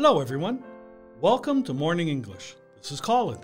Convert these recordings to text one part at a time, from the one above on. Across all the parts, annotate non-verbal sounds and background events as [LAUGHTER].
Hello, everyone. Welcome to Morning English. This is Colin.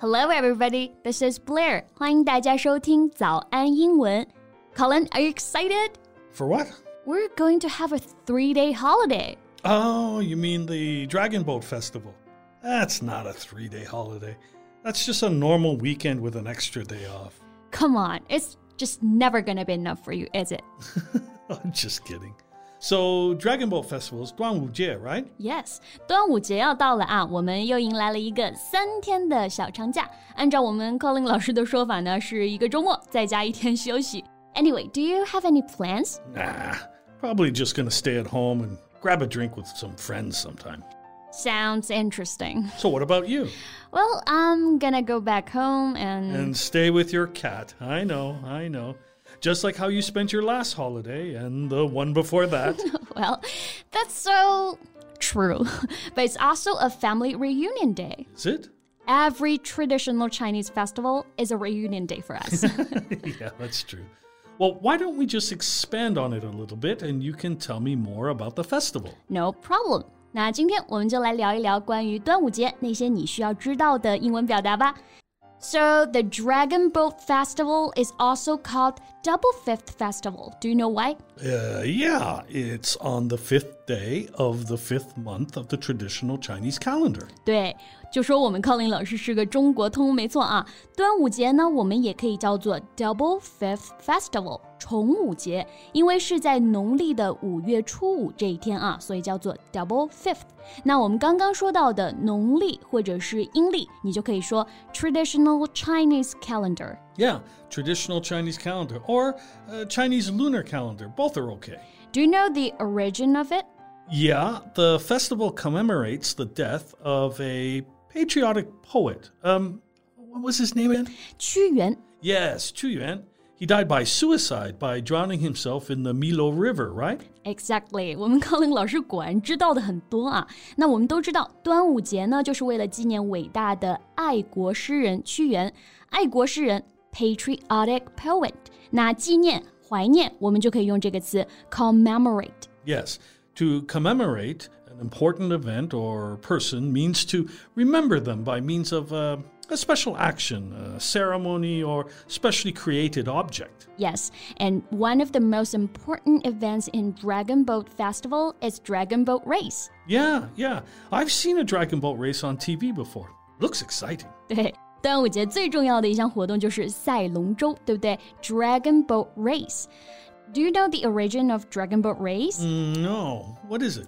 Hello, everybody. This is Blair. 欢迎大家收听早安英文。Colin, are you excited? For what? We're going to have a three-day holiday. Oh, you mean the Dragon Boat Festival? That's not a three day holiday. That's just a normal weekend with an extra day off. Come on, it's just never gonna be enough for you, is it? [LAUGHS] I'm just kidding. So, Dragon Boat Festival is 端午节, right? Yes，端午节要到了啊，我们又迎来了一个三天的小长假。按照我们 Colin 老师的说法呢，是一个周末再加一天休息。Anyway, do you have any plans? Nah, probably just gonna stay at home and grab a drink with some friends sometime. Sounds interesting. So, what about you? Well, I'm gonna go back home and. And stay with your cat. I know, I know. Just like how you spent your last holiday and the one before that. [LAUGHS] well, that's so true. [LAUGHS] But it's also a family reunion day. Is it? Every traditional Chinese festival is a reunion day for us. [LAUGHS] yeah, that's true. Well, why don't we just expand on it a little bit and you can tell me more about the festival? no problem. 那今天我们就来聊一聊关于端午节那些你需要知道的英文表达吧。 So the Dragon Boat Festival is also called Double Fifth Festival. Do you know why? Uh, yeah, it's on the fifth day of the fifth month of the traditional Chinese calendar. 对，就说我们 Colin 老师是个中国通，没错啊。端午节呢，我们也可以叫做 Double Fifth Festival，重午节，因为是在农历的五月初五这一天啊，所以叫做 Double Fifth。那我们刚刚说到的农历或者是阴历，你就可以说 Traditional Chinese Calendar。 Yeah, traditional Chinese calendar or uh, Chinese lunar calendar. Both are okay. Do you know the origin of it? Yeah, the festival commemorates the death of a patriotic poet. Um, what was his name again? Qu Yuan. Yes, Qu Yuan. He died by suicide by drowning himself in the Miluo River, right? Exactly. Exactly，我们高冷老师果然知道的很多啊。那我们都知道，端午节呢，就是为了纪念伟大的爱国诗人屈原，爱国诗人 （patriotic poet）。那纪念怀念，我们就可以用这个词 commemorate。 Yes, to commemorate an important event or person means to remember them by means of uh, a special action, a ceremony, or specially created object. Yes, and one of the most important events in Dragon Boat Festival is Dragon Boat Race. Yeah, yeah. I've seen a Dragon Boat race on TV before. Looks exciting. [LAUGHS] 对，端午节最重要的一项活动就是赛龙舟，对不对？Dragon Boat Race. Do you know the origin of Dragon Boat Race? Mm, no, what is it?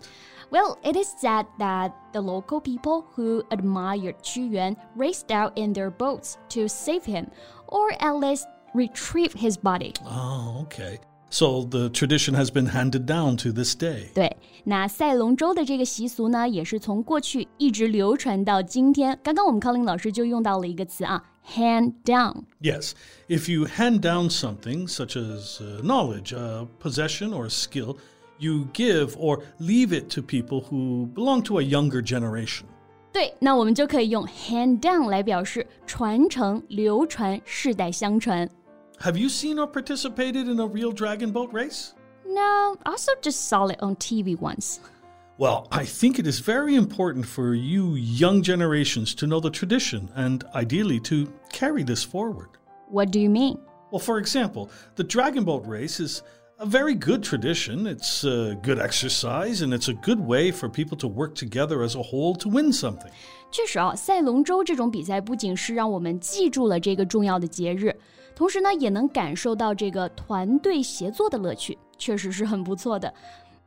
Well, it is said that the local people who admired Qu Yuan raced out in their boats to save him, or at least retrieve his body. Oh, okay. So the tradition has been handed down to this day. 对，那赛龙舟的这个习俗呢，也是从过去一直流传到今天。刚刚我们 Colin 老师就用到了一个词啊，hand down。 Yes, if you hand down something such as uh, knowledge, uh, possession, or skill, you give or leave it to people who belong to a younger generation. 对，那我们就可以用 hand down 来表示传承、流传、世代相传。 Have you seen or participated in a real dragon boat race? No, also just saw it on TV once. Well, I think it is very important for you young generations to know the tradition and ideally to carry this forward. What do you mean? Well, for example, the dragon boat race is a very good tradition. It's a good exercise and it's a good way for people to work together as a whole to win something. 确实啊，赛龙舟这种比赛不仅是让我们记住了这个重要的节日， 同时呢，也能感受到这个团队协作的乐趣，确实是很不错的。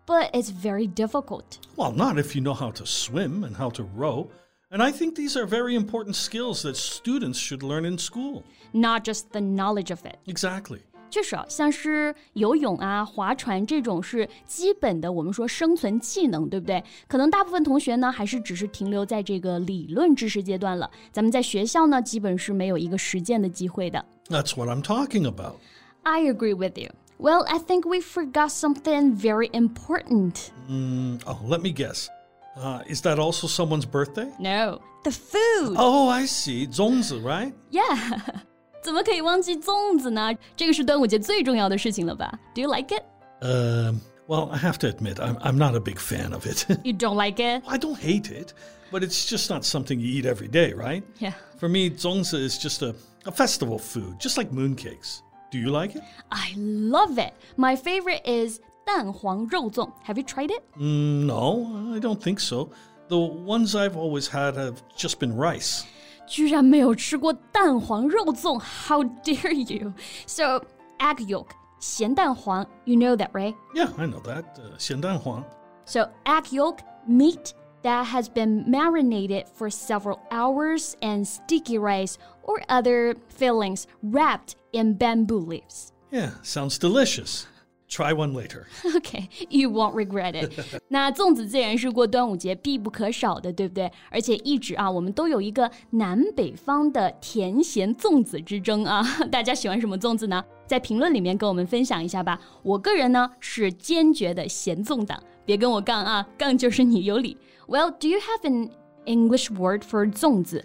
But it's very difficult. Well, not if you know how to swim and how to row. And I think these are very important skills that students should learn in school. Not just the knowledge of it. Exactly. 确实啊，像是游泳啊、划船这种是基本的，我们说生存技能，对不对？可能大部分同学呢，还是只是停留在这个理论知识阶段了。咱们在学校呢，基本是没有一个实践的机会的。That's what I'm talking about. I agree with you. Well, I think we forgot something very important. Mm, oh, let me guess. Uh, is that also someone's birthday? No, the food. Oh, I see. 粽子, right? Yeah. [LAUGHS] 怎么可以忘记粽子呢？这个是端午节最重要的事情了吧？Do you like it? Um, Well, I have to admit, I'm, I'm not a big fan of it. [LAUGHS] You don't like it? I don't hate it, but it's just not something you eat every day, right? Yeah. For me, zongzi is just a, a festival food, just like mooncakes. Do you like it? I love it. My favorite is 蛋黄肉粽. Have you tried it? Mm, no, I don't think so. The ones I've always had have just been rice. 居然没有吃过蛋黄肉粽. How dare you? So, egg yolk, 咸蛋黄, you know that, right? Yeah, I know that. Uh, 咸蛋黄. So, egg yolk, meat that has been marinated for several hours, and sticky rice or other fillings wrapped in bamboo leaves. Yeah, sounds delicious. Try one later. [LAUGHS] Okay, you won't regret it. [LAUGHS] 那粽子自然是过端午节必不可少的，对不对？而且一直啊，我们都有一个南北方的甜咸粽子之争啊。大家喜欢什么粽子呢？在评论里面跟我们分享一下吧。我个人呢是坚决的咸粽党，别跟我杠啊，杠就是你有理。 [LAUGHS] Well, do you have an English word for 粽子？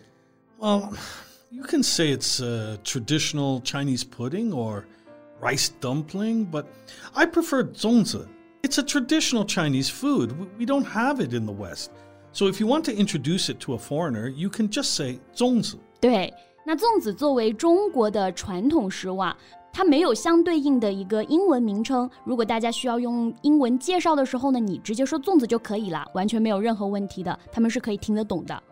Well, you can say it's a traditional Chinese pudding or rice dumpling, but I prefer zongzi. It's a traditional Chinese food. We- We don't have it in the West. So if you want to introduce it to a foreigner, you can just say zongzi. 对，那粽子作为中国的传统食物啊， 它没有相对应的一个英文名称。如果大家需要用英文介绍的时候呢，你直接说粽子就可以了，完全没有任何问题的，他们是可以听得懂的。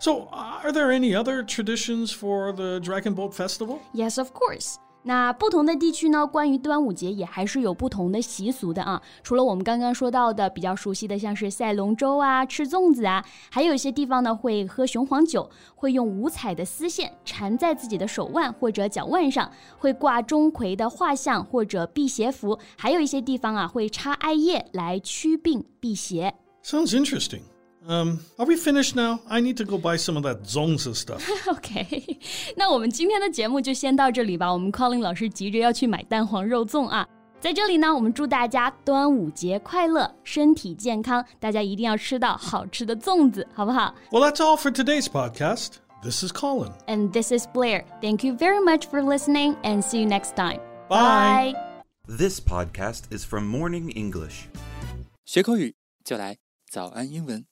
So, are there any other traditions for the Dragon Boat Festival? Yes, of course. 那不同的地区呢，关于端午节也还是有不同的习俗的啊。除了我们刚刚说到的比较熟悉的，像是赛龙舟啊、吃粽子啊，还有一些地方呢会喝雄黄酒，会用五彩的丝线缠在自己的手腕或者脚腕上，会挂钟馗的画像或者辟邪符，还有一些地方啊会插艾叶来驱病辟邪。Sounds interesting. Um, are we finished now? I need to go buy some of that zongzi stuff. OK，[LAUGHS] [LAUGHS] 那我们今天的节目就先到这里吧。我们 Colin 老师急着要去买蛋黄肉粽啊。在这里呢，我们祝大家端午节快乐，身体健康。大家一定要吃到好吃的粽子，好不好 Well, that's all for today's podcast. This is Colin. ？And this is Blair. Thank you very much for listening, and see you next time. Bye. This podcast is from Morning English. 学口语就来早安英文。